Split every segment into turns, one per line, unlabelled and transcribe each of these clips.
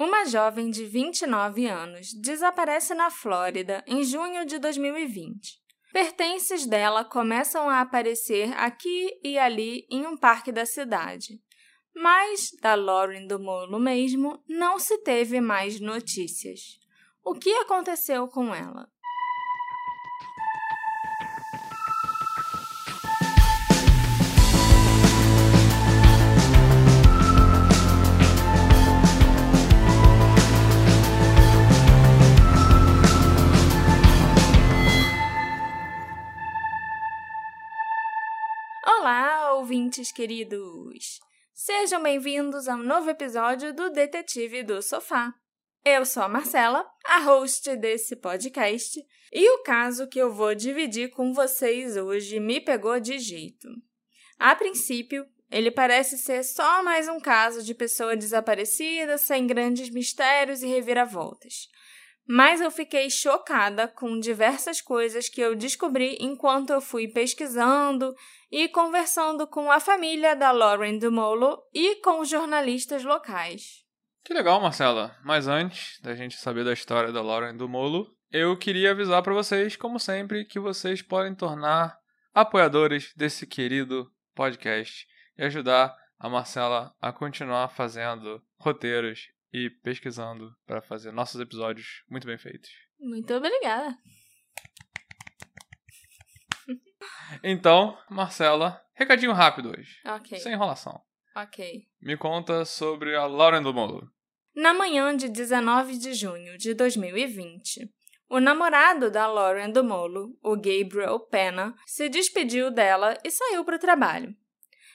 Uma jovem de 29 anos desaparece na Flórida em junho de 2020. Pertences dela começam a aparecer aqui e ali em um parque da cidade. Mas da Lauren do Molo mesmo não se teve mais notícias. O que aconteceu com ela? Ouvintes queridos! Sejam bem-vindos a um novo episódio do Detetive do Sofá. Eu sou a Marcela, a host desse podcast, e o caso que eu vou dividir com vocês hoje me pegou de jeito. A princípio, ele parece ser só mais um caso de pessoa desaparecida, sem grandes mistérios e reviravoltas mas eu fiquei chocada com diversas coisas que eu descobri enquanto eu fui pesquisando e conversando com a família da Lauren Dumolo e com os jornalistas locais.
Que legal, Marcela. Mas antes da gente saber da história da Lauren Dumolo, eu queria avisar para vocês, como sempre, que vocês podem tornar apoiadores desse querido podcast e ajudar a Marcela a continuar fazendo roteiros e pesquisando para fazer nossos episódios muito bem feitos.
Muito obrigada.
Então, Marcela, recadinho rápido hoje.
Ok.
Sem enrolação.
Ok.
Me conta sobre a Lauren do Molo.
Na manhã de 19 de junho de 2020, o namorado da Lauren do Molo, o Gabriel Pena, se despediu dela e saiu para o trabalho.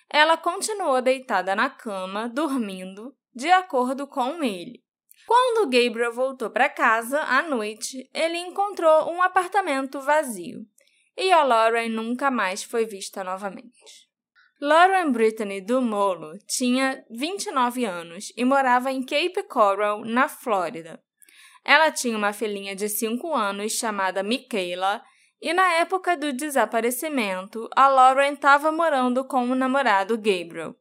Ela continuou deitada na cama, dormindo, de acordo com ele. Quando Gabriel voltou para casa à noite, ele encontrou um apartamento vazio e a Lauren nunca mais foi vista novamente. Lauren Brittany do Molo tinha 29 anos e morava em Cape Coral, na Flórida. Ela tinha uma filhinha de 5 anos chamada Michaela e na época do desaparecimento, a Lauren estava morando com o namorado Gabriel.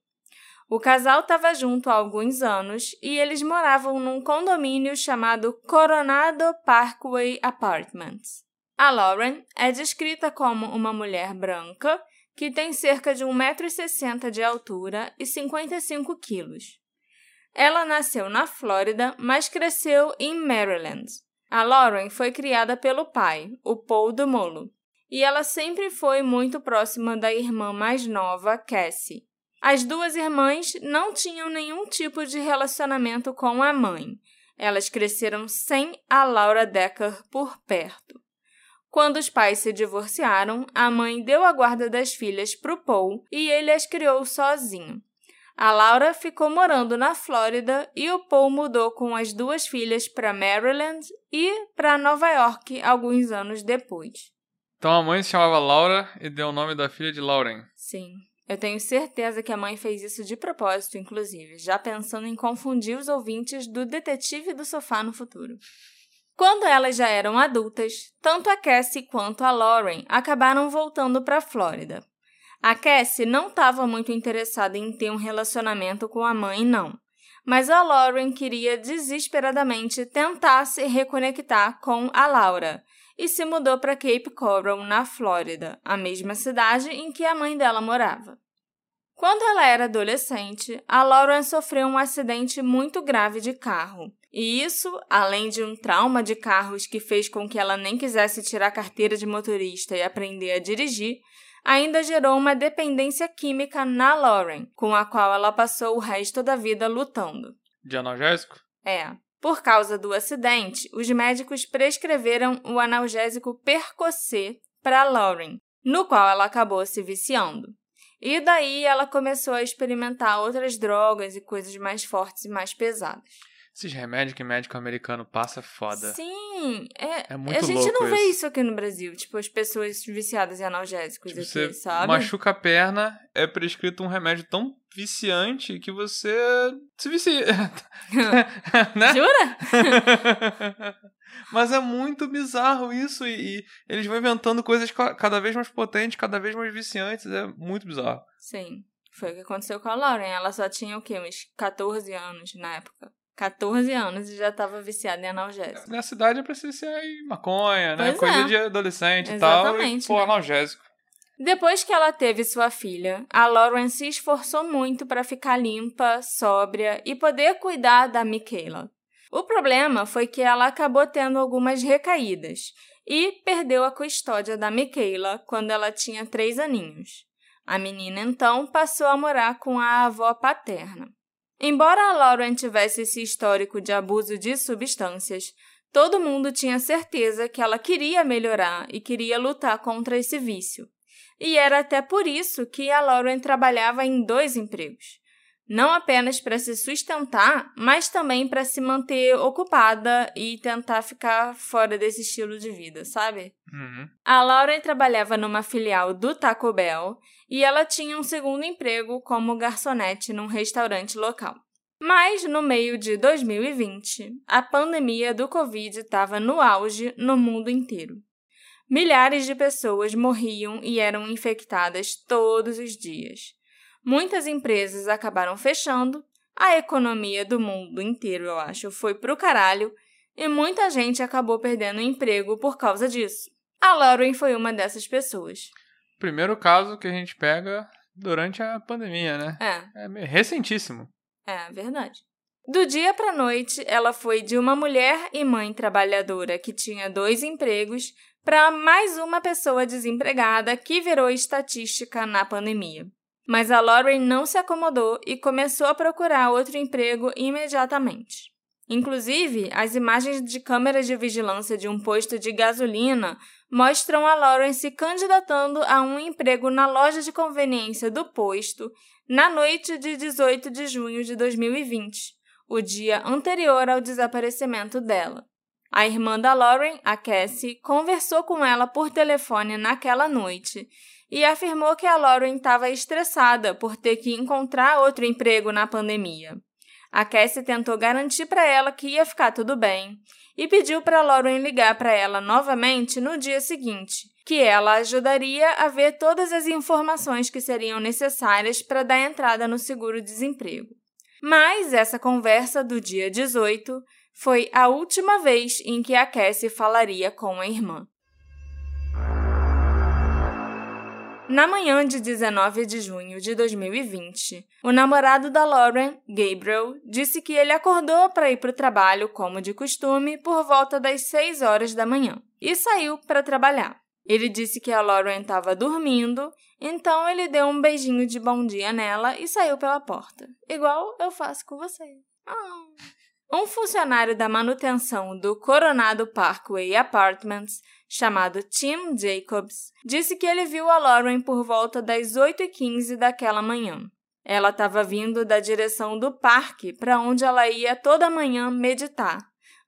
O casal estava junto há alguns anos e eles moravam num condomínio chamado Coronado Parkway Apartments. A Lauren é descrita como uma mulher branca que tem cerca de 1,60m de altura e 55 quilos. Ela nasceu na Flórida, mas cresceu em Maryland. A Lauren foi criada pelo pai, o Paul Dumolo, e ela sempre foi muito próxima da irmã mais nova, Cassie. As duas irmãs não tinham nenhum tipo de relacionamento com a mãe. Elas cresceram sem a Laura Decker por perto. Quando os pais se divorciaram, a mãe deu a guarda das filhas para o Paul e ele as criou sozinho. A Laura ficou morando na Flórida e o Paul mudou com as duas filhas para Maryland e para Nova York alguns anos depois.
Então a mãe se chamava Laura e deu o nome da filha de Lauren.
Sim. Eu tenho certeza que a mãe fez isso de propósito, inclusive, já pensando em confundir os ouvintes do detetive do sofá no futuro. Quando elas já eram adultas, tanto a Cassie quanto a Lauren acabaram voltando para a Flórida. A Cassie não estava muito interessada em ter um relacionamento com a mãe, não. Mas a Lauren queria desesperadamente tentar se reconectar com a Laura, e se mudou para Cape Coral, na Flórida, a mesma cidade em que a mãe dela morava. Quando ela era adolescente, a Lauren sofreu um acidente muito grave de carro. E isso, além de um trauma de carros que fez com que ela nem quisesse tirar a carteira de motorista e aprender a dirigir, ainda gerou uma dependência química na Lauren, com a qual ela passou o resto da vida lutando.
De analgésico?
É. Por causa do acidente, os médicos prescreveram o analgésico Percocet para Lauren, no qual ela acabou se viciando. E daí ela começou a experimentar outras drogas e coisas mais fortes e mais pesadas.
Esses remédios que médico americano passa é foda.
Sim, é,
É muito
a gente
louco
não vê
isso.
isso aqui no Brasil, tipo as pessoas viciadas em analgésicos
Tipo,
aqui,
você
sabe?
machuca a perna, é prescrito um remédio tão viciante que você se vicia. né?
Jura?
Mas é muito bizarro isso e, e eles vão inventando coisas ca- cada vez mais potentes, cada vez mais viciantes. É muito bizarro.
Sim, foi o que aconteceu com a Lauren. Ela só tinha o quê? Uns 14 anos na época. 14 anos e já estava viciada em analgésico.
Na cidade eu preciso ser em maconha, né?
Pois
Coisa
é.
de adolescente e
Exatamente,
tal. E, pô,
né?
analgésico.
Depois que ela teve sua filha, a Lauren se esforçou muito para ficar limpa, sóbria e poder cuidar da Michaela. O problema foi que ela acabou tendo algumas recaídas e perdeu a custódia da Michaela quando ela tinha três aninhos. A menina então passou a morar com a avó paterna. Embora a Lauren tivesse esse histórico de abuso de substâncias, todo mundo tinha certeza que ela queria melhorar e queria lutar contra esse vício. E era até por isso que a Lauren trabalhava em dois empregos. Não apenas para se sustentar, mas também para se manter ocupada e tentar ficar fora desse estilo de vida, sabe?
Uhum.
A Lauren trabalhava numa filial do Taco Bell e ela tinha um segundo emprego como garçonete num restaurante local. Mas no meio de 2020, a pandemia do Covid estava no auge no mundo inteiro. Milhares de pessoas morriam e eram infectadas todos os dias. Muitas empresas acabaram fechando, a economia do mundo inteiro, eu acho, foi pro caralho e muita gente acabou perdendo o emprego por causa disso. A Lauren foi uma dessas pessoas.
Primeiro caso que a gente pega durante a pandemia, né?
É,
É recentíssimo.
é verdade. Do dia para noite, ela foi de uma mulher e mãe trabalhadora que tinha dois empregos para mais uma pessoa desempregada que virou estatística na pandemia. Mas a Lauren não se acomodou e começou a procurar outro emprego imediatamente. Inclusive, as imagens de câmeras de vigilância de um posto de gasolina mostram a Lauren se candidatando a um emprego na loja de conveniência do posto na noite de 18 de junho de 2020, o dia anterior ao desaparecimento dela. A irmã da Lauren, a Cassie, conversou com ela por telefone naquela noite e afirmou que a Lauren estava estressada por ter que encontrar outro emprego na pandemia. A Cassie tentou garantir para ela que ia ficar tudo bem e pediu para Lauren ligar para ela novamente no dia seguinte, que ela ajudaria a ver todas as informações que seriam necessárias para dar entrada no seguro-desemprego. Mas essa conversa do dia 18 foi a última vez em que a Cassie falaria com a irmã. Na manhã de 19 de junho de 2020, o namorado da Lauren, Gabriel, disse que ele acordou para ir para o trabalho, como de costume, por volta das 6 horas da manhã e saiu para trabalhar. Ele disse que a Lauren estava dormindo, então ele deu um beijinho de bom dia nela e saiu pela porta, igual eu faço com você. Ah. Um funcionário da manutenção do Coronado Parkway Apartments, chamado Tim Jacobs, disse que ele viu a Lauren por volta das 8h15 daquela manhã. Ela estava vindo da direção do parque para onde ela ia toda manhã meditar,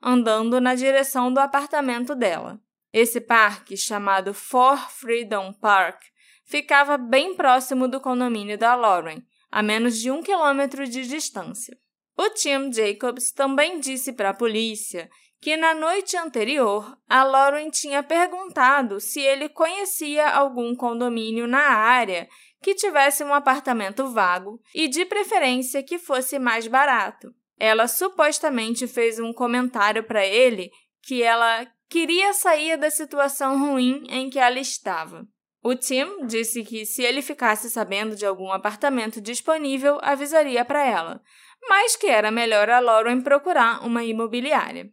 andando na direção do apartamento dela. Esse parque, chamado For Freedom Park, ficava bem próximo do condomínio da Lauren, a menos de um quilômetro de distância. O Tim Jacobs também disse para a polícia que na noite anterior a Lauren tinha perguntado se ele conhecia algum condomínio na área que tivesse um apartamento vago e, de preferência, que fosse mais barato. Ela supostamente fez um comentário para ele que ela queria sair da situação ruim em que ela estava. O Tim disse que se ele ficasse sabendo de algum apartamento disponível, avisaria para ela, mas que era melhor a Lauren procurar uma imobiliária.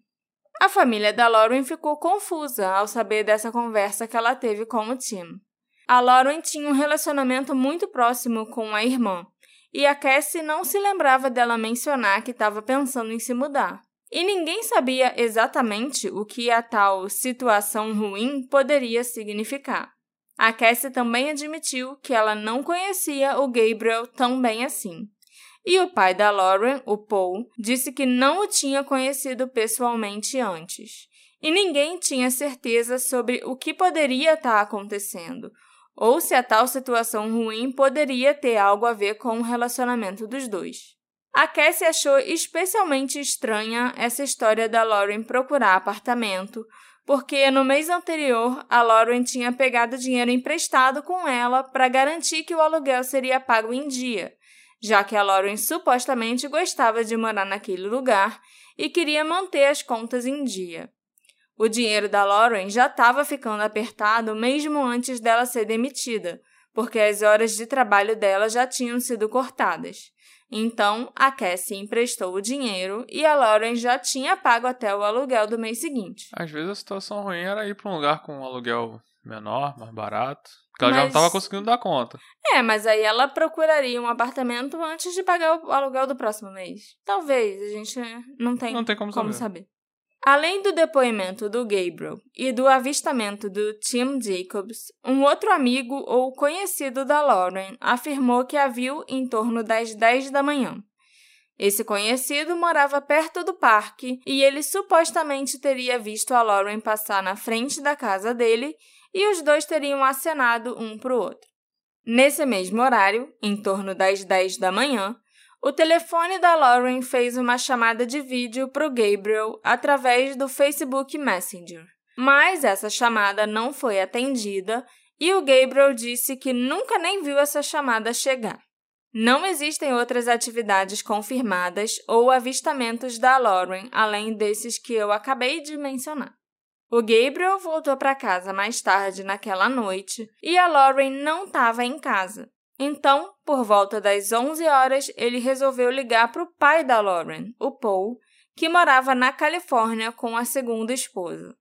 A família da Lauren ficou confusa ao saber dessa conversa que ela teve com o Tim. A Lauren tinha um relacionamento muito próximo com a irmã, e a Cassie não se lembrava dela mencionar que estava pensando em se mudar. E ninguém sabia exatamente o que a tal situação ruim poderia significar. A Cassie também admitiu que ela não conhecia o Gabriel tão bem assim. E o pai da Lauren, o Paul, disse que não o tinha conhecido pessoalmente antes. E ninguém tinha certeza sobre o que poderia estar acontecendo, ou se a tal situação ruim poderia ter algo a ver com o relacionamento dos dois. A Cassie achou especialmente estranha essa história da Lauren procurar apartamento, porque no mês anterior a Lauren tinha pegado dinheiro emprestado com ela para garantir que o aluguel seria pago em dia, já que a Lauren supostamente gostava de morar naquele lugar e queria manter as contas em dia. O dinheiro da Lauren já estava ficando apertado mesmo antes dela ser demitida, porque as horas de trabalho dela já tinham sido cortadas. Então, a Cassie emprestou o dinheiro e a Lauren já tinha pago até o aluguel do mês seguinte.
Às vezes a situação ruim era ir para um lugar com um aluguel menor, mais barato. Porque ela
Mas...
já não estava conseguindo dar conta.
É, mas aí ela procuraria um apartamento antes de pagar o aluguel do próximo mês. Talvez, a gente não tem,
não tem como,
como
saber.
saber. Além do depoimento do Gabriel e do avistamento do Tim Jacobs, um outro amigo ou conhecido da Lauren afirmou que a viu em torno das 10 da manhã. Esse conhecido morava perto do parque e ele supostamente teria visto a Lauren passar na frente da casa dele e os dois teriam acenado um para o outro. Nesse mesmo horário, em torno das 10 da manhã, o telefone da Lauren fez uma chamada de vídeo para o Gabriel através do Facebook Messenger. Mas essa chamada não foi atendida e o Gabriel disse que nunca nem viu essa chamada chegar. Não existem outras atividades confirmadas ou avistamentos da Lauren além desses que eu acabei de mencionar. O Gabriel voltou para casa mais tarde naquela noite e a Lauren não estava em casa. Então, por volta das 11 horas, ele resolveu ligar para o pai da Lauren, o Paul, que morava na Califórnia com a segunda esposa.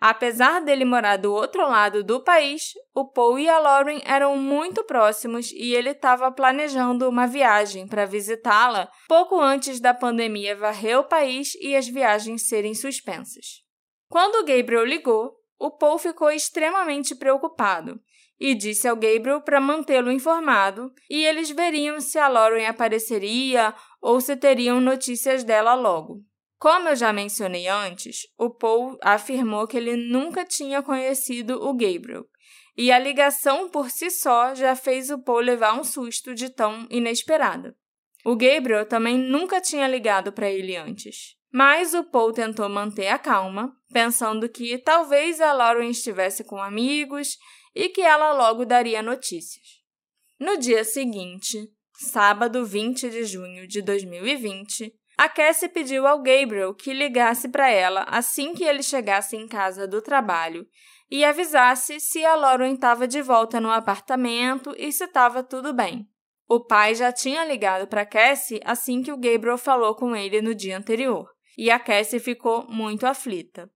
Apesar dele morar do outro lado do país, o Paul e a Lauren eram muito próximos e ele estava planejando uma viagem para visitá-la pouco antes da pandemia varrer o país e as viagens serem suspensas. Quando Gabriel ligou, o Paul ficou extremamente preocupado e disse ao Gabriel para mantê-lo informado e eles veriam se a Lauren apareceria ou se teriam notícias dela logo. Como eu já mencionei antes, o Paul afirmou que ele nunca tinha conhecido o Gabriel, e a ligação por si só já fez o Paul levar um susto de tão inesperada. O Gabriel também nunca tinha ligado para ele antes. Mas o Paul tentou manter a calma, pensando que talvez a Lauren estivesse com amigos e que ela logo daria notícias. No dia seguinte, sábado 20 de junho de 2020, a Cassie pediu ao Gabriel que ligasse para ela assim que ele chegasse em casa do trabalho e avisasse se a Lauren estava de volta no apartamento e se estava tudo bem. O pai já tinha ligado para Cassie assim que o Gabriel falou com ele no dia anterior, e a Cassie ficou muito aflita.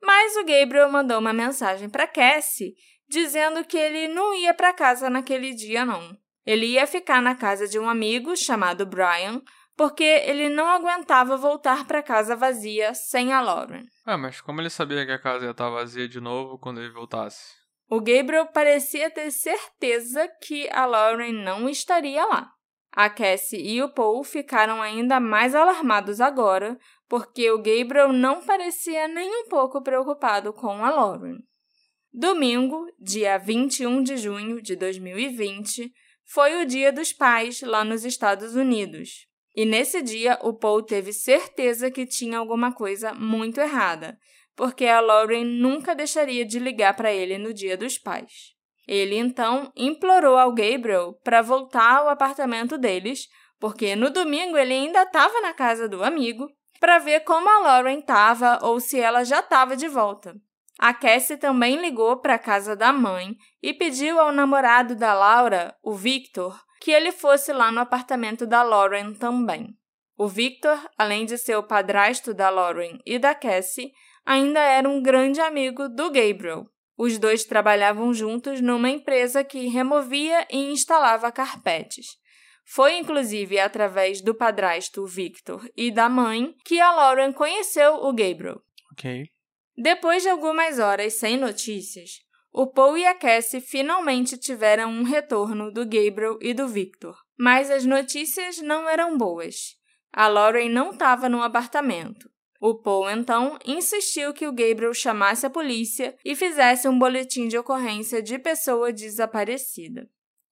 Mas o Gabriel mandou uma mensagem para Cassie dizendo que ele não ia para casa naquele dia, não. Ele ia ficar na casa de um amigo chamado Brian, porque ele não aguentava voltar para casa vazia sem a Lauren.
Ah, mas como ele sabia que a casa ia estar vazia de novo quando ele voltasse?
O Gabriel parecia ter certeza que a Lauren não estaria lá. A Cassie e o Paul ficaram ainda mais alarmados agora, porque o Gabriel não parecia nem um pouco preocupado com a Lauren. Domingo, dia 21 de junho de 2020, foi o Dia dos Pais lá nos Estados Unidos. E nesse dia, o Paul teve certeza que tinha alguma coisa muito errada, porque a Lauren nunca deixaria de ligar para ele no Dia dos Pais. Ele então implorou ao Gabriel para voltar ao apartamento deles, porque no domingo ele ainda estava na casa do amigo, para ver como a Lauren estava ou se ela já estava de volta. A Cassie também ligou para a casa da mãe e pediu ao namorado da Laura, o Victor, que ele fosse lá no apartamento da Lauren também. O Victor, além de ser o padrasto da Lauren e da Cassie, ainda era um grande amigo do Gabriel. Os dois trabalhavam juntos numa empresa que removia e instalava carpetes. Foi inclusive através do padrasto Victor e da mãe que a Lauren conheceu o Gabriel.
Ok.
Depois de algumas horas sem notícias, o Paul e a Cassie finalmente tiveram um retorno do Gabriel e do Victor. Mas as notícias não eram boas. A Lauren não estava no apartamento. O Paul então insistiu que o Gabriel chamasse a polícia e fizesse um boletim de ocorrência de pessoa desaparecida.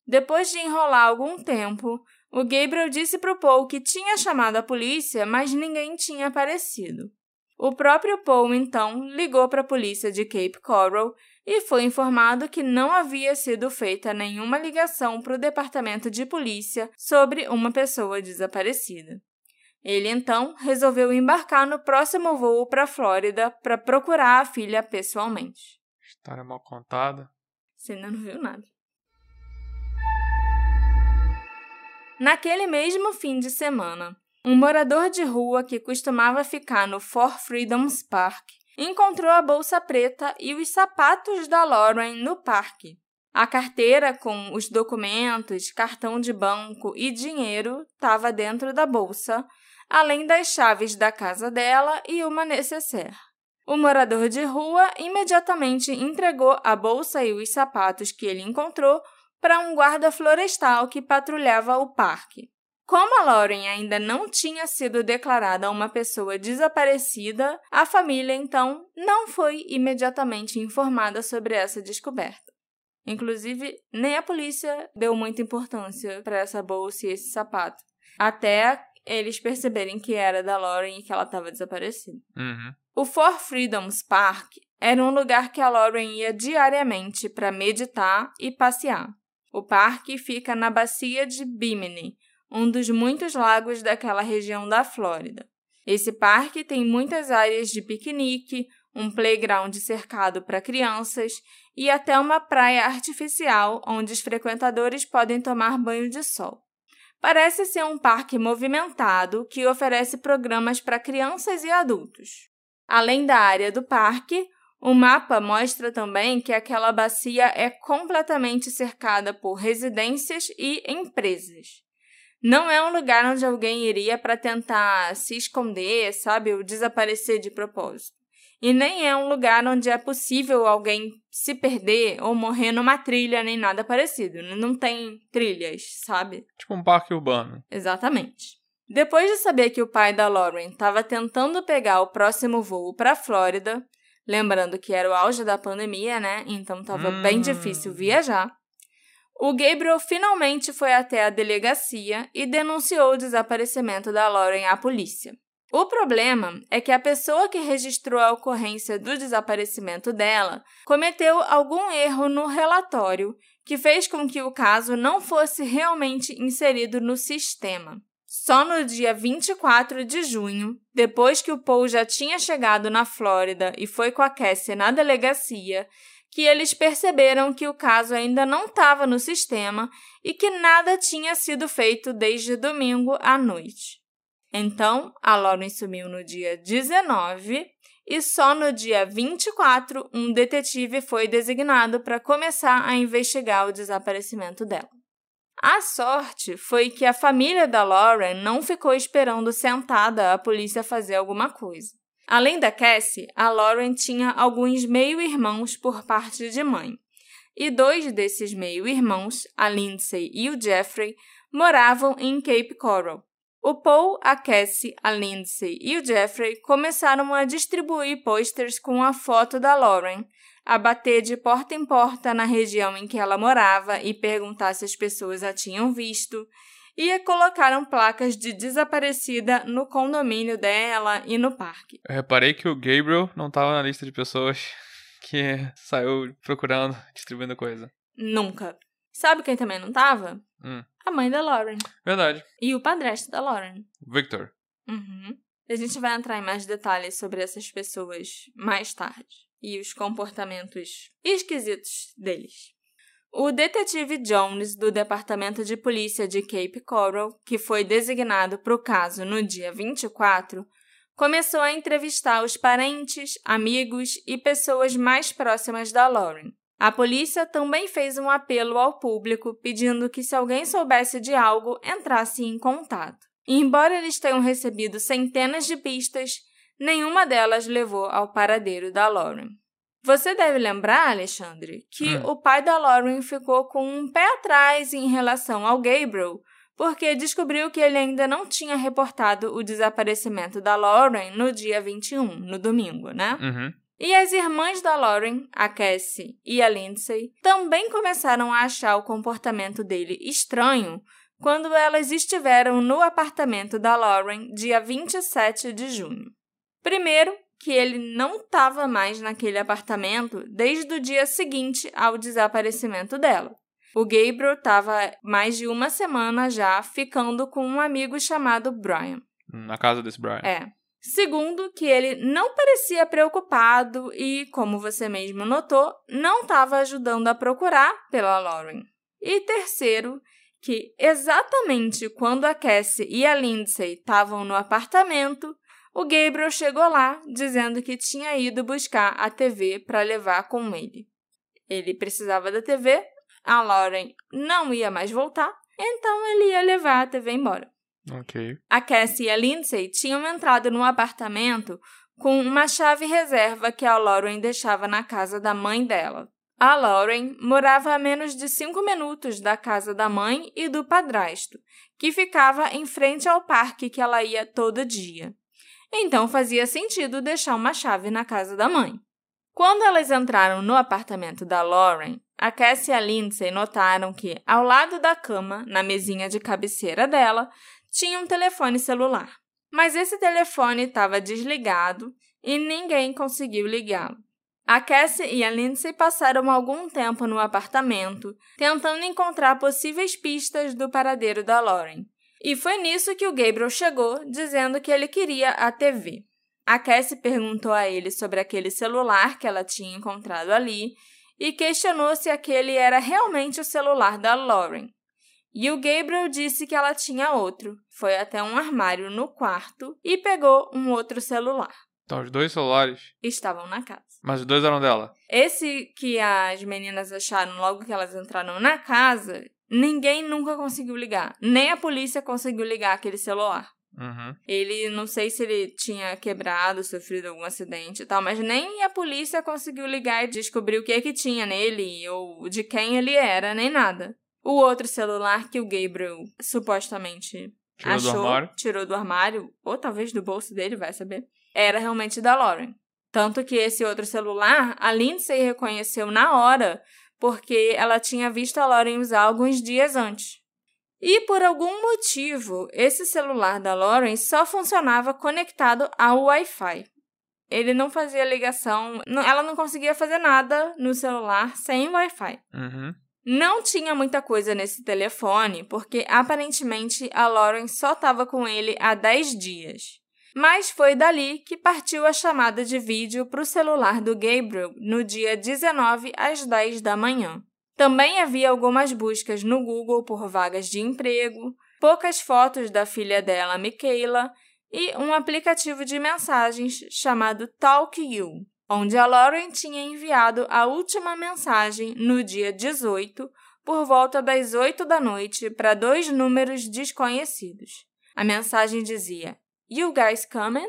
Depois de enrolar algum tempo, o Gabriel disse para o Paul que tinha chamado a polícia, mas ninguém tinha aparecido. O próprio Paul então ligou para a polícia de Cape Coral e foi informado que não havia sido feita nenhuma ligação para o departamento de polícia sobre uma pessoa desaparecida. Ele então resolveu embarcar no próximo voo para a Flórida para procurar a filha pessoalmente.
História mal contada.
Você ainda não viu nada. Naquele mesmo fim de semana, um morador de rua que costumava ficar no Four Freedoms Park encontrou a bolsa preta e os sapatos da Lauren no parque. A carteira com os documentos, cartão de banco e dinheiro estava dentro da bolsa, além das chaves da casa dela e uma necessaire. O morador de rua imediatamente entregou a bolsa e os sapatos que ele encontrou para um guarda florestal que patrulhava o parque. Como a Lauren ainda não tinha sido declarada uma pessoa desaparecida, a família então não foi imediatamente informada sobre essa descoberta. Inclusive, nem a polícia deu muita importância para essa bolsa e esse sapato, até eles perceberem que era da Lauren e que ela estava desaparecida.
Uhum.
O Four Freedoms Park era um lugar que a Lauren ia diariamente para meditar e passear. O parque fica na bacia de Bimini, um dos muitos lagos daquela região da Flórida. Esse parque tem muitas áreas de piquenique, um playground cercado para crianças e até uma praia artificial onde os frequentadores podem tomar banho de sol. Parece ser um parque movimentado que oferece programas para crianças e adultos. Além da área do parque, o mapa mostra também que aquela bacia é completamente cercada por residências e empresas. Não é um lugar onde alguém iria para tentar se esconder, sabe, ou desaparecer de propósito. E nem é um lugar onde é possível alguém se perder ou morrer numa trilha nem nada parecido. Não tem trilhas, sabe?
Tipo um parque urbano.
Exatamente. Depois de saber que o pai da Lauren estava tentando pegar o próximo voo para a Flórida, Lembrando que era o auge da pandemia, né? Então estava hum. bem difícil viajar. O Gabriel finalmente foi até a delegacia e denunciou o desaparecimento da Lauren à polícia. O problema é que a pessoa que registrou a ocorrência do desaparecimento dela cometeu algum erro no relatório que fez com que o caso não fosse realmente inserido no sistema. Só no dia 24 de junho, depois que o Paul já tinha chegado na Flórida e foi com a Cassie na delegacia, que eles perceberam que o caso ainda não estava no sistema e que nada tinha sido feito desde domingo à noite. Então, a Lauren sumiu no dia 19 e só no dia 24 um detetive foi designado para começar a investigar o desaparecimento dela. A sorte foi que a família da Lauren não ficou esperando sentada a polícia fazer alguma coisa. Além da Cassie, a Lauren tinha alguns meio-irmãos por parte de mãe. E dois desses meio-irmãos, a Lindsay e o Jeffrey, moravam em Cape Coral. O Paul, a Cassie, a Lindsay e o Jeffrey começaram a distribuir posters com a foto da Lauren, a bater de porta em porta na região em que ela morava e perguntar se as pessoas a tinham visto, e colocaram placas de desaparecida no condomínio dela e no parque.
Eu reparei que o Gabriel não estava na lista de pessoas que saiu procurando, distribuindo coisa.
Nunca. Sabe quem também não estava?
Hum.
A mãe da Lauren.
Verdade.
E o padrasto da Lauren.
Victor.
Uhum. A gente vai entrar em mais detalhes sobre essas pessoas mais tarde e os comportamentos esquisitos deles. O detetive Jones, do Departamento de Polícia de Cape Coral, que foi designado para o caso no dia 24, começou a entrevistar os parentes, amigos e pessoas mais próximas da Lauren. A polícia também fez um apelo ao público pedindo que, se alguém soubesse de algo, entrasse em contato. Embora eles tenham recebido centenas de pistas, nenhuma delas levou ao paradeiro da Lauren. Você deve lembrar, Alexandre, que hum. o pai da Lauren ficou com um pé atrás em relação ao Gabriel, porque descobriu que ele ainda não tinha reportado o desaparecimento da Lauren no dia 21, no domingo, né?
Uhum.
E as irmãs da Lauren, a Cassie e a Lindsay, também começaram a achar o comportamento dele estranho quando elas estiveram no apartamento da Lauren dia 27 de junho. Primeiro, que ele não estava mais naquele apartamento desde o dia seguinte ao desaparecimento dela. O Gabriel estava mais de uma semana já ficando com um amigo chamado Brian.
Na casa desse Brian.
É. Segundo, que ele não parecia preocupado e, como você mesmo notou, não estava ajudando a procurar pela Lauren. E terceiro, que exatamente quando a Cassie e a Lindsay estavam no apartamento, o Gabriel chegou lá dizendo que tinha ido buscar a TV para levar com ele. Ele precisava da TV, a Lauren não ia mais voltar, então ele ia levar a TV embora.
Ok.
A Cassie e a Lindsay tinham entrado no apartamento com uma chave reserva que a Lauren deixava na casa da mãe dela. A Lauren morava a menos de cinco minutos da casa da mãe e do padrasto, que ficava em frente ao parque que ela ia todo dia. Então fazia sentido deixar uma chave na casa da mãe. Quando elas entraram no apartamento da Lauren, a Cassie e a Lindsay notaram que, ao lado da cama, na mesinha de cabeceira dela, tinha um telefone celular. Mas esse telefone estava desligado e ninguém conseguiu ligá-lo. A Cassie e a Lindsay passaram algum tempo no apartamento, tentando encontrar possíveis pistas do paradeiro da Lauren. E foi nisso que o Gabriel chegou, dizendo que ele queria a TV. A Cassie perguntou a ele sobre aquele celular que ela tinha encontrado ali e questionou se aquele era realmente o celular da Lauren. E o Gabriel disse que ela tinha outro. Foi até um armário no quarto e pegou um outro celular.
Então, os dois celulares
Estavam na casa.
Mas os dois eram dela.
Esse que as meninas acharam logo que elas entraram na casa, ninguém nunca conseguiu ligar. Nem a polícia conseguiu ligar aquele celular.
Uhum.
Ele, não sei se ele tinha quebrado, sofrido algum acidente e tal, mas nem a polícia conseguiu ligar e descobrir o que é que tinha nele ou de quem ele era, nem nada. O outro celular que o Gabriel supostamente
Tirou
achou,
do armário.
tirou do armário, ou talvez do bolso dele, vai saber, era realmente da Lauren. Tanto que esse outro celular, a Lindsay reconheceu na hora, porque ela tinha visto a Lauren usar alguns dias antes. E por algum motivo, esse celular da Lauren só funcionava conectado ao Wi-Fi. Ele não fazia ligação, não- ela não conseguia fazer nada no celular sem Wi-Fi.
Uhum.
Não tinha muita coisa nesse telefone, porque aparentemente a Lauren só estava com ele há 10 dias. Mas foi dali que partiu a chamada de vídeo para o celular do Gabriel no dia 19 às 10 da manhã. Também havia algumas buscas no Google por vagas de emprego, poucas fotos da filha dela, Michaela, e um aplicativo de mensagens chamado Talk You, onde a Lauren tinha enviado a última mensagem no dia 18, por volta das 8 da noite, para dois números desconhecidos. A mensagem dizia: You guys coming?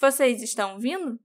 Vocês estão vindo?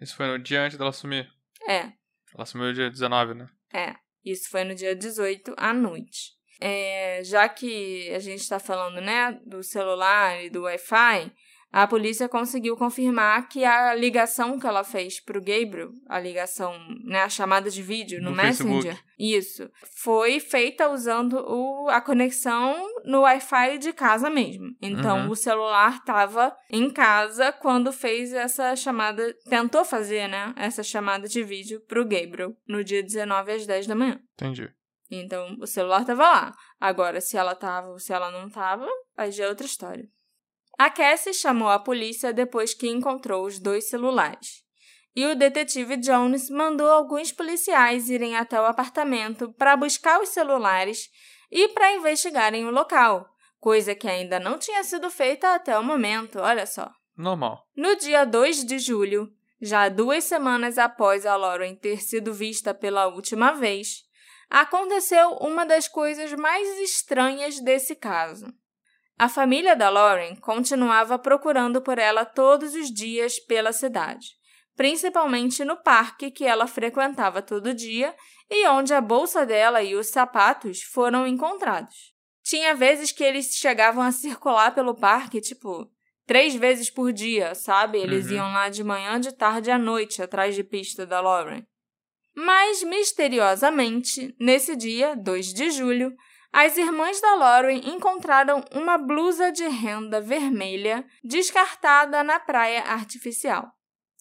Isso foi no dia antes dela sumir.
É,
Ela sumiu no dia 19, né?
é. Isso foi no dia 18 à noite. É, já que a gente está falando né, do celular e do Wi-Fi, a polícia conseguiu confirmar que a ligação que ela fez para o Gabriel, a ligação, né, a chamada de vídeo no,
No
Messenger,
Facebook.
isso, foi feita usando o, a conexão no Wi-Fi de casa mesmo. Então,
Uhum.
o celular estava em casa quando fez essa chamada, tentou fazer, né, essa chamada de vídeo para o Gabriel no dia 19 às 10 da manhã.
Entendi.
Então, o celular estava lá. Agora, se ela estava ou se ela não estava, aí já é outra história. A Cassie chamou a polícia depois que encontrou os dois celulares. E o detetive Jones mandou alguns policiais irem até o apartamento para buscar os celulares e para investigarem o local, coisa que ainda não tinha sido feita até o momento, olha só.
Normal.
No dia 2 de julho, já duas semanas após a Lauren ter sido vista pela última vez, aconteceu uma das coisas mais estranhas desse caso. A família da Lauren continuava procurando por ela todos os dias pela cidade, principalmente no parque que ela frequentava todo dia e onde a bolsa dela e os sapatos foram encontrados. Tinha vezes que eles chegavam a circular pelo parque, tipo, três vezes por dia, sabe? Eles
Uhum.
iam lá de manhã, de tarde e à noite, atrás de pista da Lauren. Mas, misteriosamente, nesse dia, 2 de julho, as irmãs da Lauren encontraram uma blusa de renda vermelha descartada na praia artificial.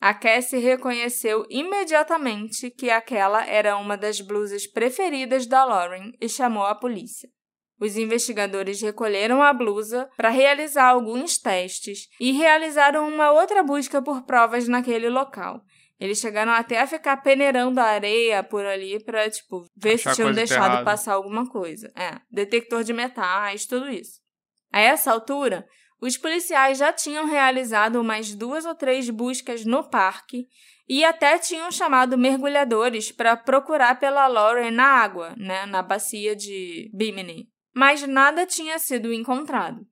A Cassie reconheceu imediatamente que aquela era uma das blusas preferidas da Lauren e chamou a polícia. Os investigadores recolheram a blusa para realizar alguns testes e realizaram uma outra busca por provas naquele local. Eles chegaram até a ficar peneirando a areia por ali para, tipo, ver
Achar
se tinham deixado passar alguma coisa. É, detector de metais, tudo isso. A essa altura, os policiais já tinham realizado umas duas ou três buscas no parque e até tinham chamado mergulhadores para procurar pela Lauren na água, né, na bacia de Bimini. Mas nada tinha sido encontrado.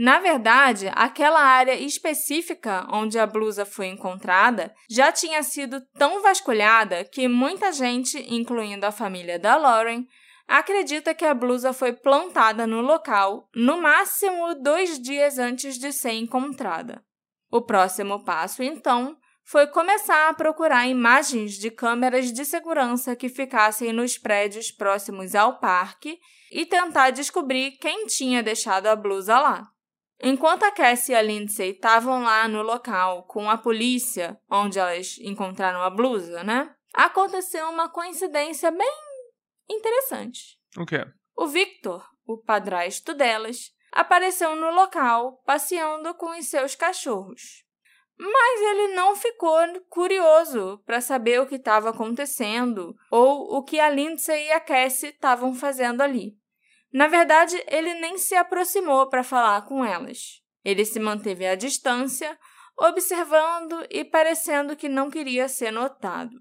Na verdade, aquela área específica onde a blusa foi encontrada já tinha sido tão vasculhada que muita gente, incluindo a família da Lauren, acredita que a blusa foi plantada no local no máximo dois dias antes de ser encontrada. O próximo passo, então, foi começar a procurar imagens de câmeras de segurança que ficassem nos prédios próximos ao parque e tentar descobrir quem tinha deixado a blusa lá. Enquanto a Cassie e a Lindsay estavam lá no local com a polícia, onde elas encontraram a blusa, né? Aconteceu uma coincidência bem interessante.
O quê?
O Victor, o padrasto delas, apareceu no local passeando com os seus cachorros. Mas ele não ficou curioso para saber o que estava acontecendo ou o que a Lindsay e a Cassie estavam fazendo ali. Na verdade, ele nem se aproximou para falar com elas. Ele se manteve à distância, observando e parecendo que não queria ser notado.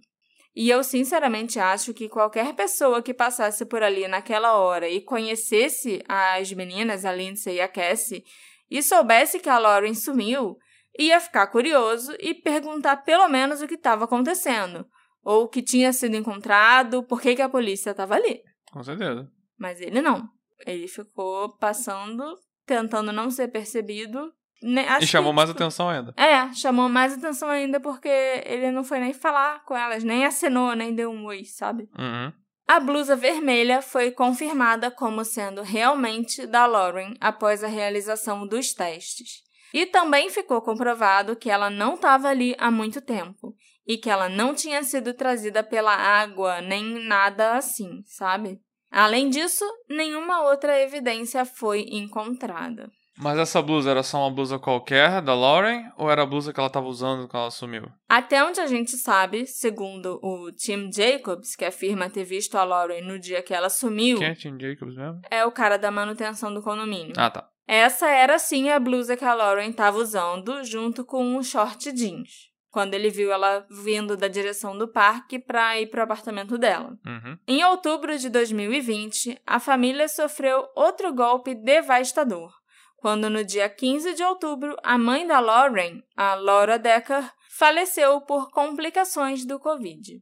E eu sinceramente acho que qualquer pessoa que passasse por ali naquela hora e conhecesse as meninas, a Lindsay e a Cassie, e soubesse que a Lauren sumiu, ia ficar curioso e perguntar pelo menos o que estava acontecendo, ou o que tinha sido encontrado, por que, que a polícia estava ali.
Com certeza.
Mas ele não. Ele ficou passando, tentando não ser percebido. Ne- acho
e chamou
que,
mais
tipo,
atenção ainda.
É, chamou mais atenção ainda porque ele não foi nem falar com elas, nem acenou, nem deu um oi, sabe?
Uhum.
A blusa vermelha foi confirmada como sendo realmente da Lauren após a realização dos testes. E também ficou comprovado que ela não estava ali há muito tempo e que ela não tinha sido trazida pela água nem nada assim, sabe? Além disso, nenhuma outra evidência foi encontrada.
Mas essa blusa era só uma blusa qualquer da Lauren ou era a blusa que ela tava usando quando ela sumiu?
Até onde a gente sabe, segundo o Tim Jacobs, que afirma ter visto a Lauren no dia que ela sumiu,
Quem é Tim Jacobs mesmo?
é o cara da manutenção do condomínio.
Ah, tá.
Essa era sim a blusa que a Lauren estava usando, junto com um short jeans, quando ele viu ela vindo da direção do parque para ir para o apartamento dela.
Uhum.
Em outubro de 2020, a família sofreu outro golpe devastador, quando no dia 15 de outubro, a mãe da Lauren, a Laura Decker, faleceu por complicações do Covid.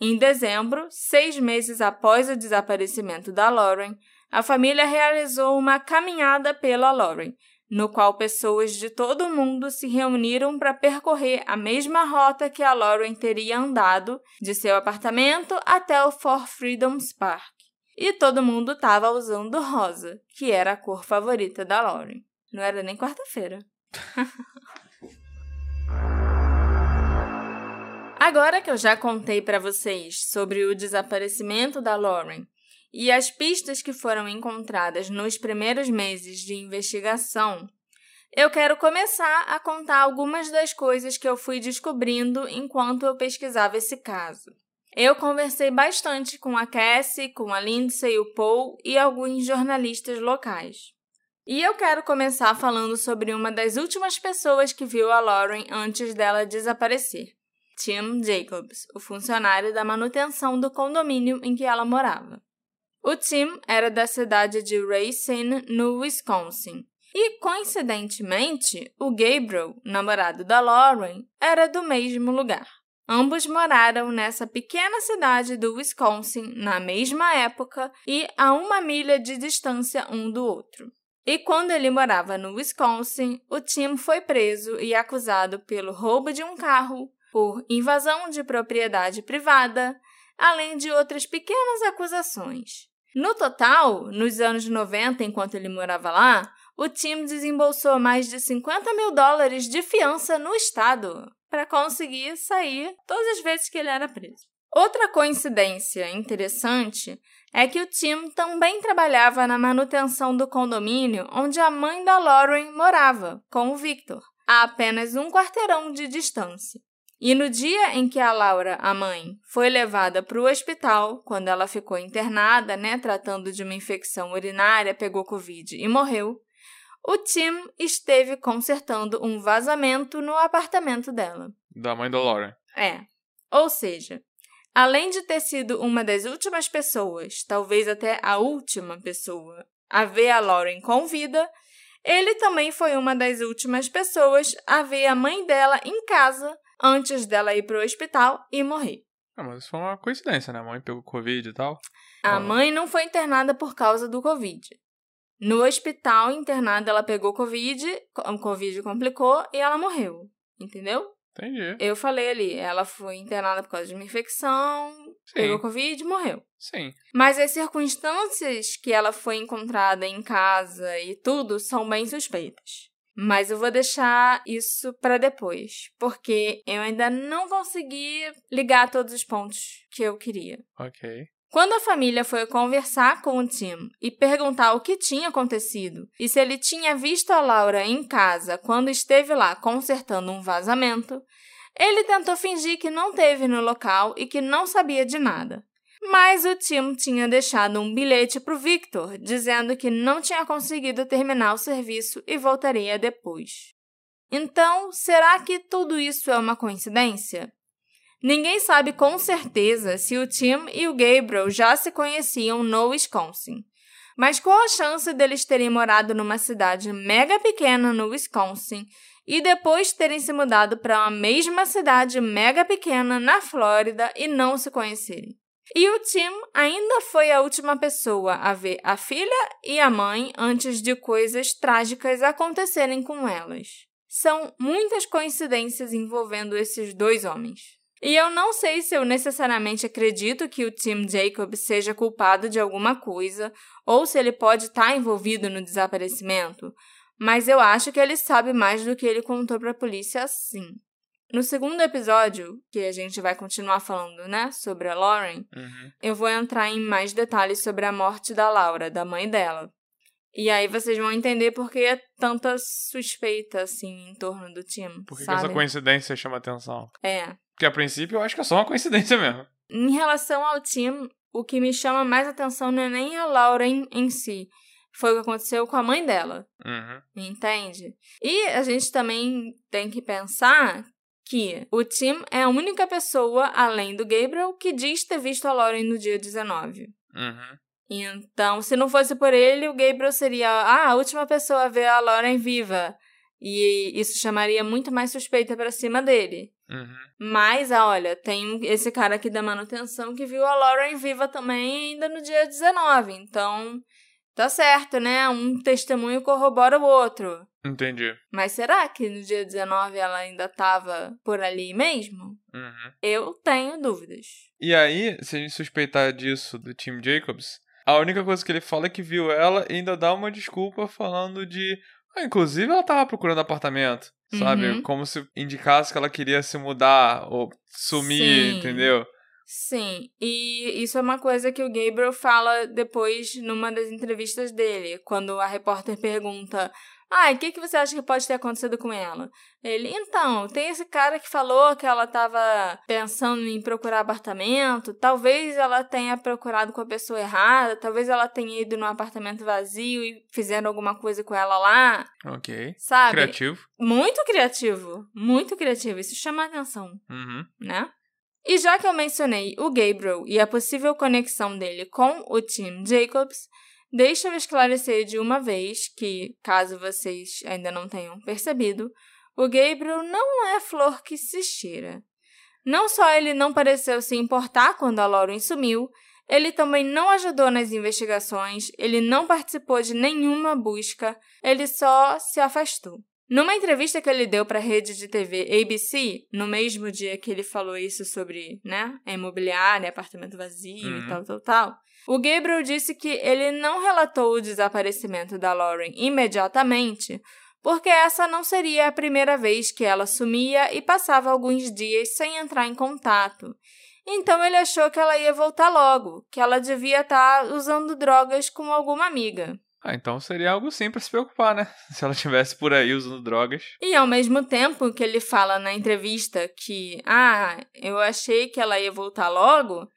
Em dezembro, seis meses após o desaparecimento da Lauren, a família realizou uma caminhada pela Lauren, no qual pessoas de todo o mundo se reuniram para percorrer a mesma rota que a Lauren teria andado de seu apartamento até o Four Freedoms Park. E todo mundo estava usando rosa, que era a cor favorita da Lauren. Não era nem quarta-feira. Agora que eu já contei para vocês sobre o desaparecimento da Lauren e as pistas que foram encontradas nos primeiros meses de investigação, eu quero começar a contar algumas das coisas que eu fui descobrindo enquanto eu pesquisava esse caso. Eu conversei bastante com a Cassie, com a Lindsay, o Paul e alguns jornalistas locais. E eu quero começar falando sobre uma das últimas pessoas que viu a Lauren antes dela desaparecer. Tim Jacobs, o funcionário da manutenção do condomínio em que ela morava. O Tim era da cidade de Racine, no Wisconsin. E, coincidentemente, o Gabriel, namorado da Lauren, era do mesmo lugar. Ambos moraram nessa pequena cidade do Wisconsin na mesma época e a uma milha de distância um do outro. E quando ele morava no Wisconsin, o Tim foi preso e acusado pelo roubo de um carro, por invasão de propriedade privada, além de outras pequenas acusações. No total, nos anos 90, enquanto ele morava lá, o Tim desembolsou mais de 50 mil dólares de fiança no estado. para conseguir sair todas as vezes que ele era preso. Outra coincidência interessante é que o Tim também trabalhava na manutenção do condomínio onde a mãe da Lauren morava, com o Victor, a apenas um quarteirão de distância. E no dia em que a Laura, a mãe, foi levada para o hospital, quando ela ficou internada, né, tratando de uma infecção urinária, pegou Covid e morreu, o Tim esteve consertando um vazamento no apartamento dela.
Da mãe da Laura.
É. Ou seja, além de ter sido uma das últimas pessoas, talvez até a última pessoa, a ver a Lauren com vida, ele também foi uma das últimas pessoas a ver a mãe dela em casa antes dela ir para o hospital e morrer.
Ah, mas foi uma coincidência, né? A mãe pegou Covid e tal.
A mãe não foi internada por causa do Covid. No hospital internada, ela pegou Covid, o Covid complicou e ela morreu. Entendeu?
Entendi.
Eu falei ali, ela foi internada por causa de uma infecção,
Sim.
pegou Covid e morreu.
Sim.
Mas as circunstâncias que ela foi encontrada em casa e tudo são bem suspeitas. Mas eu vou deixar isso para depois, porque eu ainda não consegui ligar todos os pontos que eu queria.
Ok.
Quando a família foi conversar com o Tim e perguntar o que tinha acontecido e se ele tinha visto a Laura em casa quando esteve lá consertando um vazamento, ele tentou fingir que não teve no local e que não sabia de nada. Mas o Tim tinha deixado um bilhete para o Victor dizendo que não tinha conseguido terminar o serviço e voltaria depois. Então, será que tudo isso é uma coincidência? Ninguém sabe com certeza se o Tim e o Gabriel já se conheciam no Wisconsin. Mas qual a chance deles terem morado numa cidade mega pequena no Wisconsin e depois terem se mudado para uma mesma cidade mega pequena na Flórida e não se conhecerem? E o Tim ainda foi a última pessoa a ver a filha e a mãe antes de coisas trágicas acontecerem com elas. São muitas coincidências envolvendo esses dois homens. E eu não sei se eu necessariamente acredito que o Tim Jacob seja culpado de alguma coisa ou se ele pode estar envolvido no desaparecimento, mas eu acho que ele sabe mais do que ele contou para a polícia sim. No segundo episódio, que a gente vai continuar falando, né, sobre a Lauren,
Uhum.
eu vou entrar em mais detalhes sobre a morte da Laura, da mãe dela. E aí vocês vão entender por que é tanta suspeita, assim, em torno do Tim,
Por que, que essa coincidência chama atenção?
É.
Porque a princípio eu acho que é só uma coincidência mesmo.
Em relação ao Tim, o que me chama mais atenção não é nem a Laura em, em si. Foi o que aconteceu com a mãe dela.
Uhum.
Entende? E a gente também tem que pensar que o Tim é a única pessoa, além do Gabriel, que diz ter visto a Lauren no dia 19.
Uhum.
Então, se não fosse por ele, o Gabriel seria ah, a última pessoa a ver a Lauren viva. E isso chamaria muito mais suspeita pra cima dele.
Uhum.
Mas, ah, olha, tem esse cara aqui da manutenção que viu a Lauren viva também ainda no dia 19. Então, tá certo, né? Um testemunho corrobora o outro.
Entendi.
Mas será que no dia 19 ela ainda estava por ali mesmo?
Uhum.
Eu tenho dúvidas.
E aí, se a gente suspeitar disso do Tim Jacobs, a única coisa que ele fala é que viu ela e ainda dá uma desculpa falando de. Ah, inclusive ela tava procurando apartamento, sabe?
Uhum.
Como se indicasse que ela queria se mudar ou sumir,
Sim.
entendeu?
Sim, e isso é uma coisa que o Gabriel fala depois numa das entrevistas dele, quando a repórter pergunta: Ah, o que, que você acha que pode ter acontecido com ela? Ele, então, tem esse cara que falou que ela estava pensando em procurar apartamento, talvez ela tenha procurado com a pessoa errada, talvez ela tenha ido num apartamento vazio e fizeram alguma coisa com ela lá,
Ok.
sabe?
Criativo.
Muito criativo, muito criativo, isso chama a atenção
Uhum.
né? E já que eu mencionei o Gabriel e a possível conexão dele com o Tim Jacobs, deixa eu esclarecer de uma vez que, caso vocês ainda não tenham percebido, o Gabriel não é flor que se cheira. Não só ele não pareceu se importar quando a Lauren sumiu, ele também não ajudou nas investigações, ele não participou de nenhuma busca, ele só se afastou. Numa entrevista que ele deu para a rede de TV ABC, no mesmo dia que ele falou isso sobre, né, a imobiliária, apartamento vazio
Uhum.
e tal, tal, tal, o Gabriel disse que ele não relatou o desaparecimento da Lauren imediatamente, porque essa não seria a primeira vez que ela sumia e passava alguns dias sem entrar em contato. Então ele achou que ela ia voltar logo, que ela devia estar tá usando drogas com alguma amiga.
Ah, então seria algo sim para se preocupar, né? Se ela estivesse por aí usando drogas.
E ao mesmo tempo que ele fala na entrevista que, ah, eu achei que ela ia voltar logo,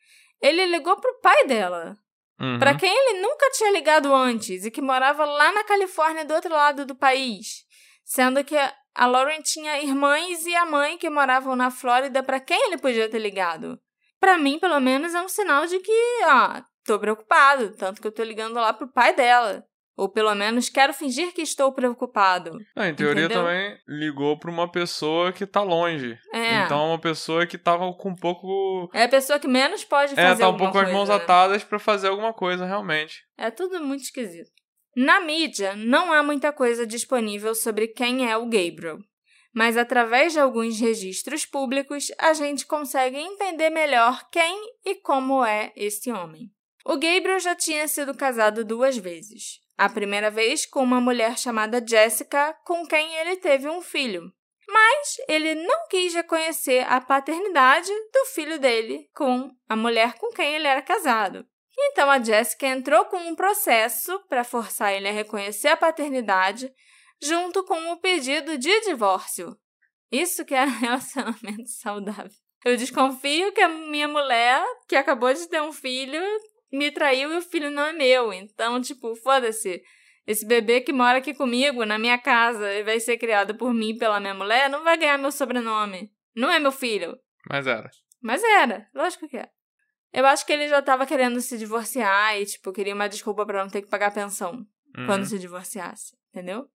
ele ligou pro pai dela. Uhum. Para quem ele nunca tinha ligado antes e que morava lá na Califórnia, do outro lado do país. Sendo que a Lauren tinha irmãs e a mãe que moravam na Flórida, para quem ele podia ter ligado. Para mim, pelo menos, é um sinal de que, ah, tô preocupado, tanto que eu tô ligando lá pro pai dela. Ou pelo menos quero fingir que estou preocupado.
Ah, em teoria entendeu? também ligou para uma pessoa que tá longe. É. Então uma pessoa que tava com um pouco.
É a pessoa que menos pode fazer. É,
tá um pouco com as mãos atadas para fazer alguma coisa, realmente.
É tudo muito esquisito. Na mídia, não há muita coisa disponível sobre quem é o Gabriel. Mas através de alguns registros públicos, a gente consegue entender melhor quem e como é esse homem. O Gabriel já tinha sido casado duas vezes. A primeira vez com uma mulher chamada Jessica, com quem ele teve um filho. Mas ele não quis reconhecer a paternidade do filho dele com a mulher com quem ele era casado. Então a Jessica entrou com um processo para forçar ele a reconhecer a paternidade, junto com o pedido de divórcio. Isso que é relacionamento saudável. Eu desconfio que a minha mulher, que acabou de ter um filho, me traiu e o filho não é meu. Então, tipo, foda-se. Esse bebê que mora aqui comigo, na minha casa, e vai ser criado por mim pela minha mulher, não vai ganhar meu sobrenome. Não é meu filho.
Mas era.
Mas era, lógico que é. Eu acho que ele já tava querendo se divorciar e, tipo, queria uma desculpa para não ter que pagar pensão uhum. quando se divorciasse, entendeu?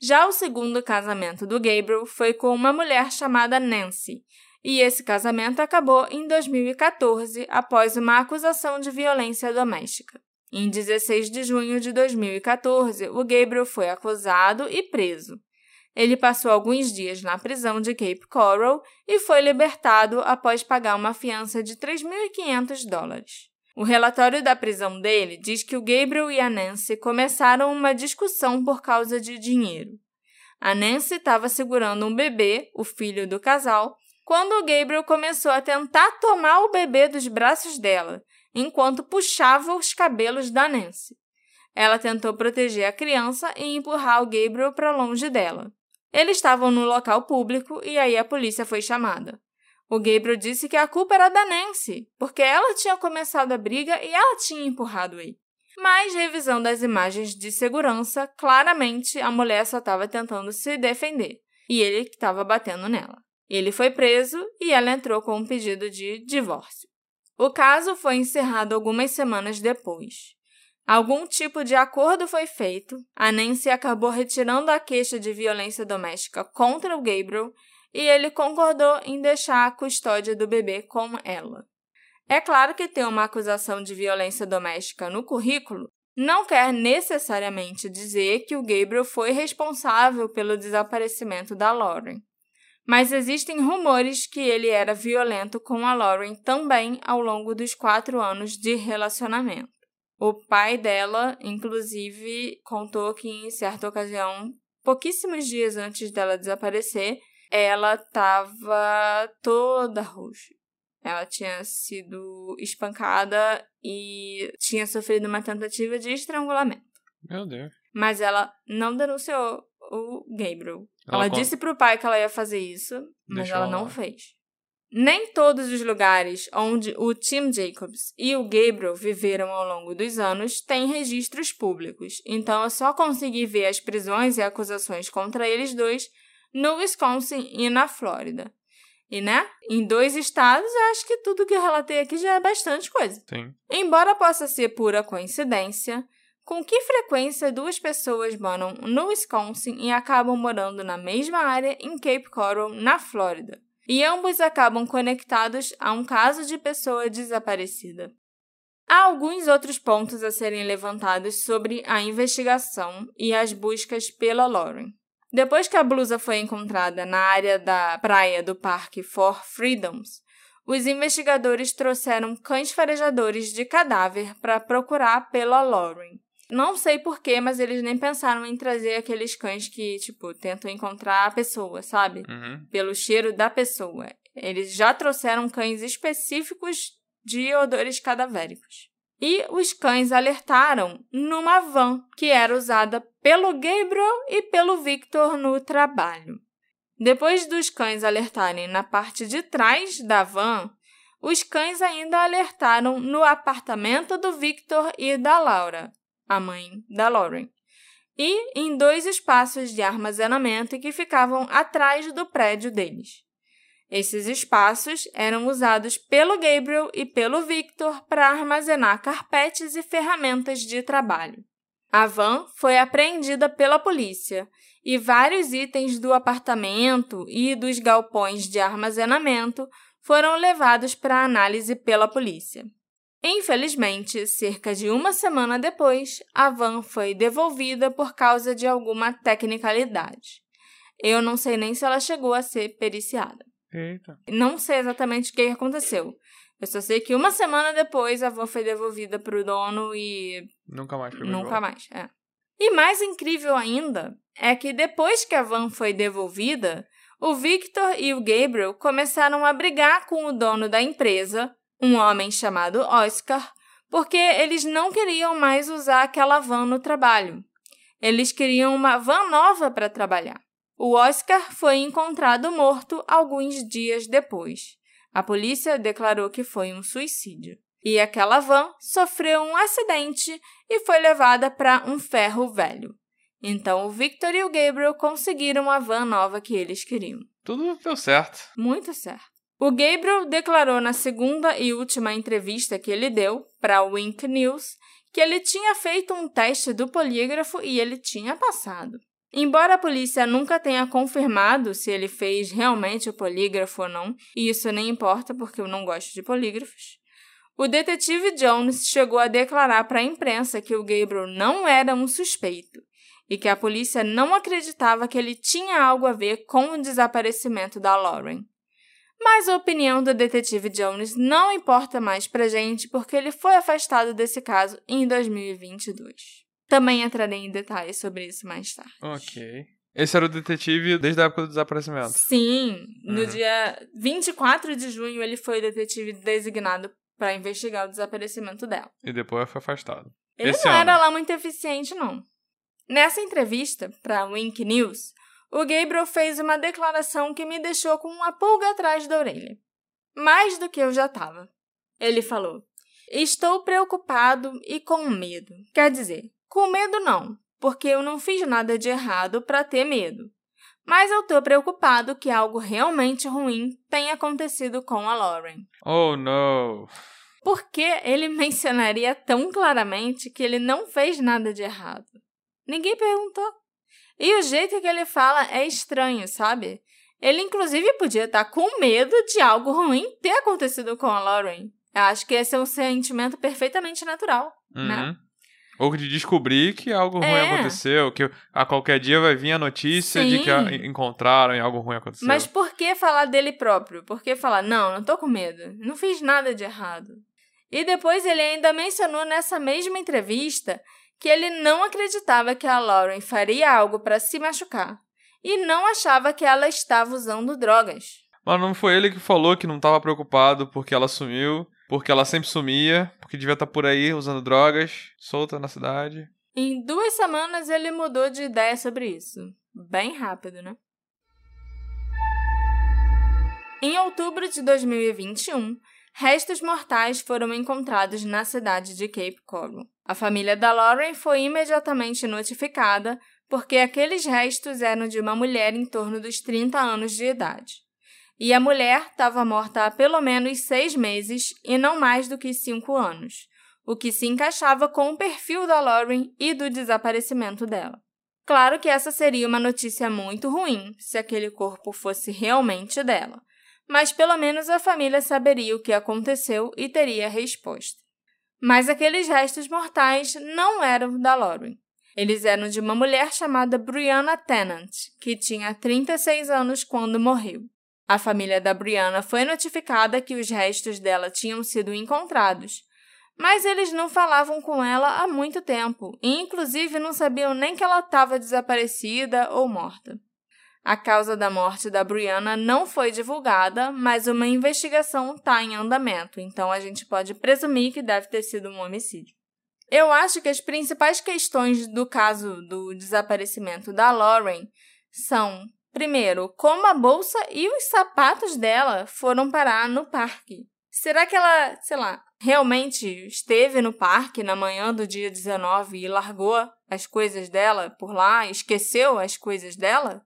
Já o segundo casamento do Gabriel foi com uma mulher chamada Nancy, e esse casamento acabou em 2014 após uma acusação de violência doméstica. Em 16 de junho de 2014, o Gabriel foi acusado e preso. Ele passou alguns dias na prisão de Cape Coral e foi libertado após pagar uma fiança de 3.500 dólares. O relatório da prisão dele diz que o Gabriel e a Nancy começaram uma discussão por causa de dinheiro. A Nancy estava segurando um bebê, o filho do casal, quando o Gabriel começou a tentar tomar o bebê dos braços dela, enquanto puxava os cabelos da Nancy. Ela tentou proteger a criança e empurrar o Gabriel para longe dela. Eles estavam no local público e aí a polícia foi chamada. O Gabriel disse que a culpa era da Nancy, porque ela tinha começado a briga e ela tinha empurrado ele. Mas, revisão das imagens de segurança, claramente a mulher só estava tentando se defender e ele estava batendo nela. Ele foi preso e ela entrou com um pedido de divórcio. O caso foi encerrado algumas semanas depois. Algum tipo de acordo foi feito, a Nancy acabou retirando a queixa de violência doméstica contra o Gabriel e ele concordou em deixar a custódia do bebê com ela. É claro que ter uma acusação de violência doméstica no currículo não quer necessariamente dizer que o Gabriel foi responsável pelo desaparecimento da Lauren mas existem rumores que ele era violento com a Lauren também ao longo dos quatro anos de relacionamento. O pai dela, inclusive, contou que em certa ocasião, pouquíssimos dias antes dela desaparecer, ela estava toda roxa. Ela tinha sido espancada e tinha sofrido uma tentativa de estrangulamento.
Meu Deus.
Mas ela não denunciou o Gabriel. Ela, ela disse pro pai que ela ia fazer isso, mas ela não fez. Nem todos os lugares onde o Tim Jacobs e o Gabriel viveram ao longo dos anos têm registros públicos, então eu só consegui ver as prisões e acusações contra eles dois no Wisconsin e na Flórida. E, né, em dois estados, eu acho que tudo que eu relatei aqui já é bastante coisa.
Sim.
Embora possa ser pura coincidência, com que frequência duas pessoas moram no Wisconsin e acabam morando na mesma área em Cape Coral, na Flórida? E ambos acabam conectados a um caso de pessoa desaparecida. Há alguns outros pontos a serem levantados sobre a investigação e as buscas pela Lauren. Depois que a blusa foi encontrada na área da praia do Parque Four Freedoms, os investigadores trouxeram cães farejadores de cadáver para procurar pela Lauren. Não sei porquê, mas eles nem pensaram em trazer aqueles cães que, tipo, tentam encontrar a pessoa, sabe?
Uhum.
Pelo cheiro da pessoa. Eles já trouxeram cães específicos de odores cadavéricos. E os cães alertaram numa van que era usada pelo Gabriel e pelo Victor no trabalho. Depois dos cães alertarem na parte de trás da van, os cães ainda alertaram no apartamento do Victor e da Laura, a mãe da Lauren, e em dois espaços de armazenamento que ficavam atrás do prédio deles. Esses espaços eram usados pelo Gabriel e pelo Victor para armazenar carpetes e ferramentas de trabalho. A van foi apreendida pela polícia e vários itens do apartamento e dos galpões de armazenamento foram levados para análise pela polícia. Infelizmente, cerca de uma semana depois, a van foi devolvida por causa de alguma tecnicalidade. Eu não sei nem se ela chegou a ser periciada.
Eita.
Não sei exatamente o que aconteceu. Eu só sei que uma semana depois a van foi devolvida para o dono e.
Nunca mais foi
Nunca mais, é. E mais incrível ainda é que depois que a van foi devolvida, o Victor e o Gabriel começaram a brigar com o dono da empresa, um homem chamado Oscar, porque eles não queriam mais usar aquela van no trabalho. Eles queriam uma van nova para trabalhar. O Oscar foi encontrado morto alguns dias depois. A polícia declarou que foi um suicídio. E aquela van sofreu um acidente e foi levada para um ferro velho. Então o Victor e o Gabriel conseguiram a van nova que eles queriam.
Tudo deu certo.
Muito certo. O Gabriel declarou na segunda e última entrevista que ele deu para o Wink News que ele tinha feito um teste do polígrafo e ele tinha passado. Embora a polícia nunca tenha confirmado se ele fez realmente o polígrafo ou não, e isso nem importa porque eu não gosto de polígrafos, o detetive Jones chegou a declarar para a imprensa que o Gabriel não era um suspeito e que a polícia não acreditava que ele tinha algo a ver com o desaparecimento da Lauren. Mas a opinião do detetive Jones não importa mais pra gente porque ele foi afastado desse caso em 2022. Também entrarei em detalhes sobre isso mais tarde.
Ok. Esse era o detetive desde a época do desaparecimento.
Sim, no
Uhum.
dia 24 de junho ele foi detetive designado para investigar o desaparecimento dela.
E depois foi afastado.
Ele
Esse
não era
ano.
lá muito eficiente, não. Nessa entrevista para Wink News, o Gabriel fez uma declaração que me deixou com uma pulga atrás da orelha. Mais do que eu já estava. Ele falou: Estou preocupado e com medo. Quer dizer, com medo não, porque eu não fiz nada de errado para ter medo. Mas eu estou preocupado que algo realmente ruim tenha acontecido com a Lauren.
Oh, no.
Por que ele mencionaria tão claramente que ele não fez nada de errado? Ninguém perguntou. E o jeito que ele fala é estranho, sabe? Ele, inclusive, podia estar com medo de algo ruim ter acontecido com a Lauren. Eu acho que esse é um sentimento perfeitamente natural, né?
Uhum. Ou de descobrir que algo ruim
É.
aconteceu, que a qualquer dia vai vir a notícia de
Sim.
que a- encontraram e algo ruim aconteceu.
Mas por que falar dele próprio? Por que falar, não, não tô com medo, não fiz nada de errado? E depois ele ainda mencionou nessa mesma entrevista que ele não acreditava que a Lauren faria algo para se machucar e não achava que ela estava usando drogas.
Mas não foi ele que falou que não estava preocupado porque ela sumiu, porque ela sempre sumia, porque devia estar por aí usando drogas, solta na cidade.
Em duas semanas ele mudou de ideia sobre isso. Bem rápido, né? Em outubro de 2021, restos mortais foram encontrados na cidade de Cape Coral. A família da Lauren foi imediatamente notificada porque aqueles restos eram de uma mulher em torno dos 30 anos de idade. E a mulher estava morta há pelo menos seis meses e não mais do que cinco anos, o que se encaixava com o perfil da Lauren e do desaparecimento dela. Claro que essa seria uma notícia muito ruim se aquele corpo fosse realmente dela, mas pelo menos a família saberia o que aconteceu e teria resposta. Mas aqueles restos mortais não eram da Lauren. Eles eram de uma mulher chamada Brianna Tennant, que tinha 36 anos quando morreu. A família da Brianna foi notificada que os restos dela tinham sido encontrados, Mas eles não falavam com ela há muito tempo e, inclusive, não sabiam nem que ela estava desaparecida ou morta. A causa da morte da Brianna não foi divulgada, mas uma investigação está em andamento, então a gente pode presumir que deve ter sido um homicídio. Eu acho que as principais questões do caso do desaparecimento da Lauren são, primeiro, como a bolsa e os sapatos dela foram parar no parque. Será que ela, sei lá, realmente esteve no parque na manhã do dia 19 e largou as coisas dela por lá, esqueceu as coisas dela?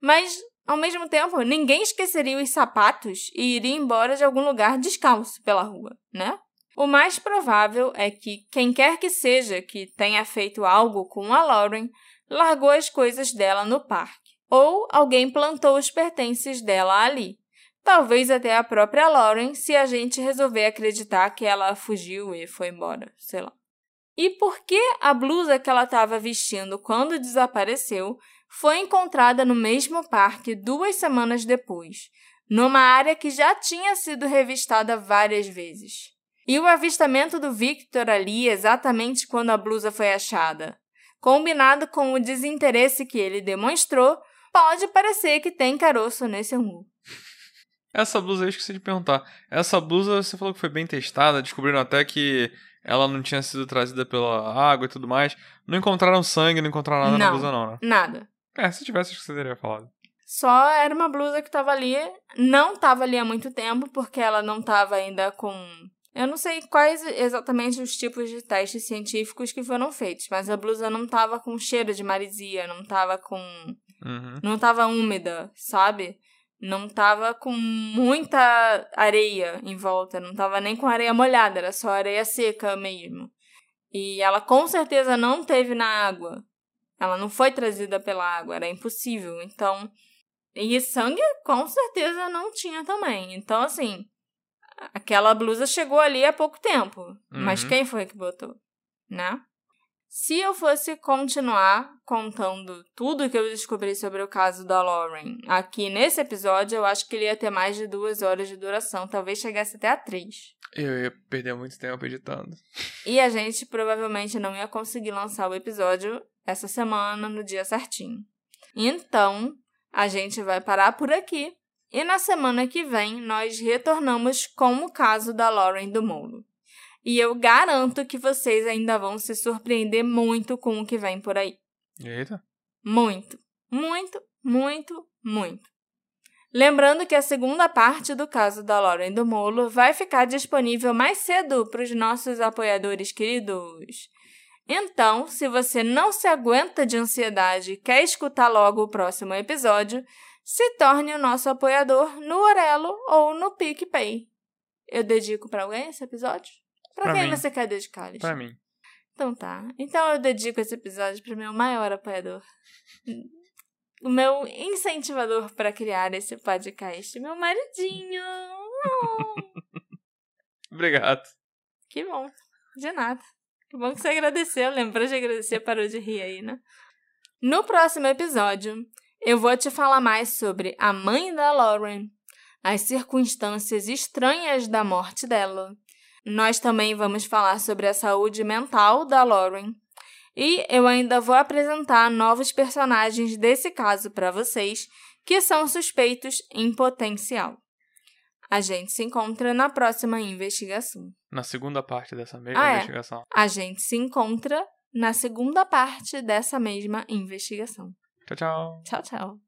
Mas, ao mesmo tempo, ninguém esqueceria os sapatos e iria embora de algum lugar descalço pela rua, né? O mais provável é que quem quer que seja que tenha feito algo com a Lauren largou as coisas dela no parque, ou alguém plantou os pertences dela ali. Talvez até a própria Lauren, se a gente resolver acreditar que ela fugiu e foi embora, sei lá. E por que a blusa que ela estava vestindo quando desapareceu foi encontrada no mesmo parque duas semanas depois, numa área que já tinha sido revistada várias vezes. E o avistamento do Victor ali exatamente quando a blusa foi achada, combinado com o desinteresse que ele demonstrou, pode parecer que tem caroço nesse rumor.
Essa blusa eu esqueci de perguntar. Essa blusa você falou que foi bem testada, descobriram até que ela não tinha sido trazida pela água e tudo mais. Não encontraram sangue, não encontraram nada
não,
na blusa, não, né?
Nada.
É, se tivesse, acho que você teria falado.
Só era uma blusa que tava ali. Não tava ali há muito tempo, porque ela não tava ainda com. Eu não sei quais exatamente os tipos de testes científicos que foram feitos, mas a blusa não tava com cheiro de marisia, não tava com.
Uhum.
Não tava úmida, sabe? Não tava com muita areia em volta, não tava nem com areia molhada, era só areia seca mesmo. E ela com certeza não teve na água. Ela não foi trazida pela água, era impossível. Então, e sangue com certeza não tinha também. Então, assim, aquela blusa chegou ali há pouco tempo. Uhum. Mas quem foi que botou? Né? Se eu fosse continuar contando tudo que eu descobri sobre o caso da Lauren aqui nesse episódio, eu acho que ele ia ter mais de duas horas de duração, talvez chegasse até a três.
Eu ia perder muito tempo editando.
E a gente provavelmente não ia conseguir lançar o episódio essa semana, no dia certinho. Então, a gente vai parar por aqui e na semana que vem nós retornamos com o caso da Lauren do Molo. E eu garanto que vocês ainda vão se surpreender muito com o que vem por aí.
Eita.
Muito, muito, muito, muito. Lembrando que a segunda parte do caso da Lauren do Molo vai ficar disponível mais cedo para os nossos apoiadores queridos. Então, se você não se aguenta de ansiedade e quer escutar logo o próximo episódio, se torne o nosso apoiador no Orelo ou no PicPay. Eu dedico para alguém esse episódio? Para quem mim. você quer dedicar,
Para mim.
Então tá. Então eu dedico esse episódio para o meu maior apoiador. O meu incentivador para criar esse podcast, meu maridinho.
Obrigado.
Que bom. De nada. Que bom que você agradeceu. Lembrou de agradecer, parou de rir aí, né? No próximo episódio, eu vou te falar mais sobre a mãe da Lauren, as circunstâncias estranhas da morte dela. Nós também vamos falar sobre a saúde mental da Lauren. E eu ainda vou apresentar novos personagens desse caso para vocês que são suspeitos em potencial. A gente se encontra na próxima investigação.
Na segunda parte dessa mesma
Ah, é.
investigação.
A gente se encontra na segunda parte dessa mesma investigação.
Tchau, tchau.
Tchau, tchau.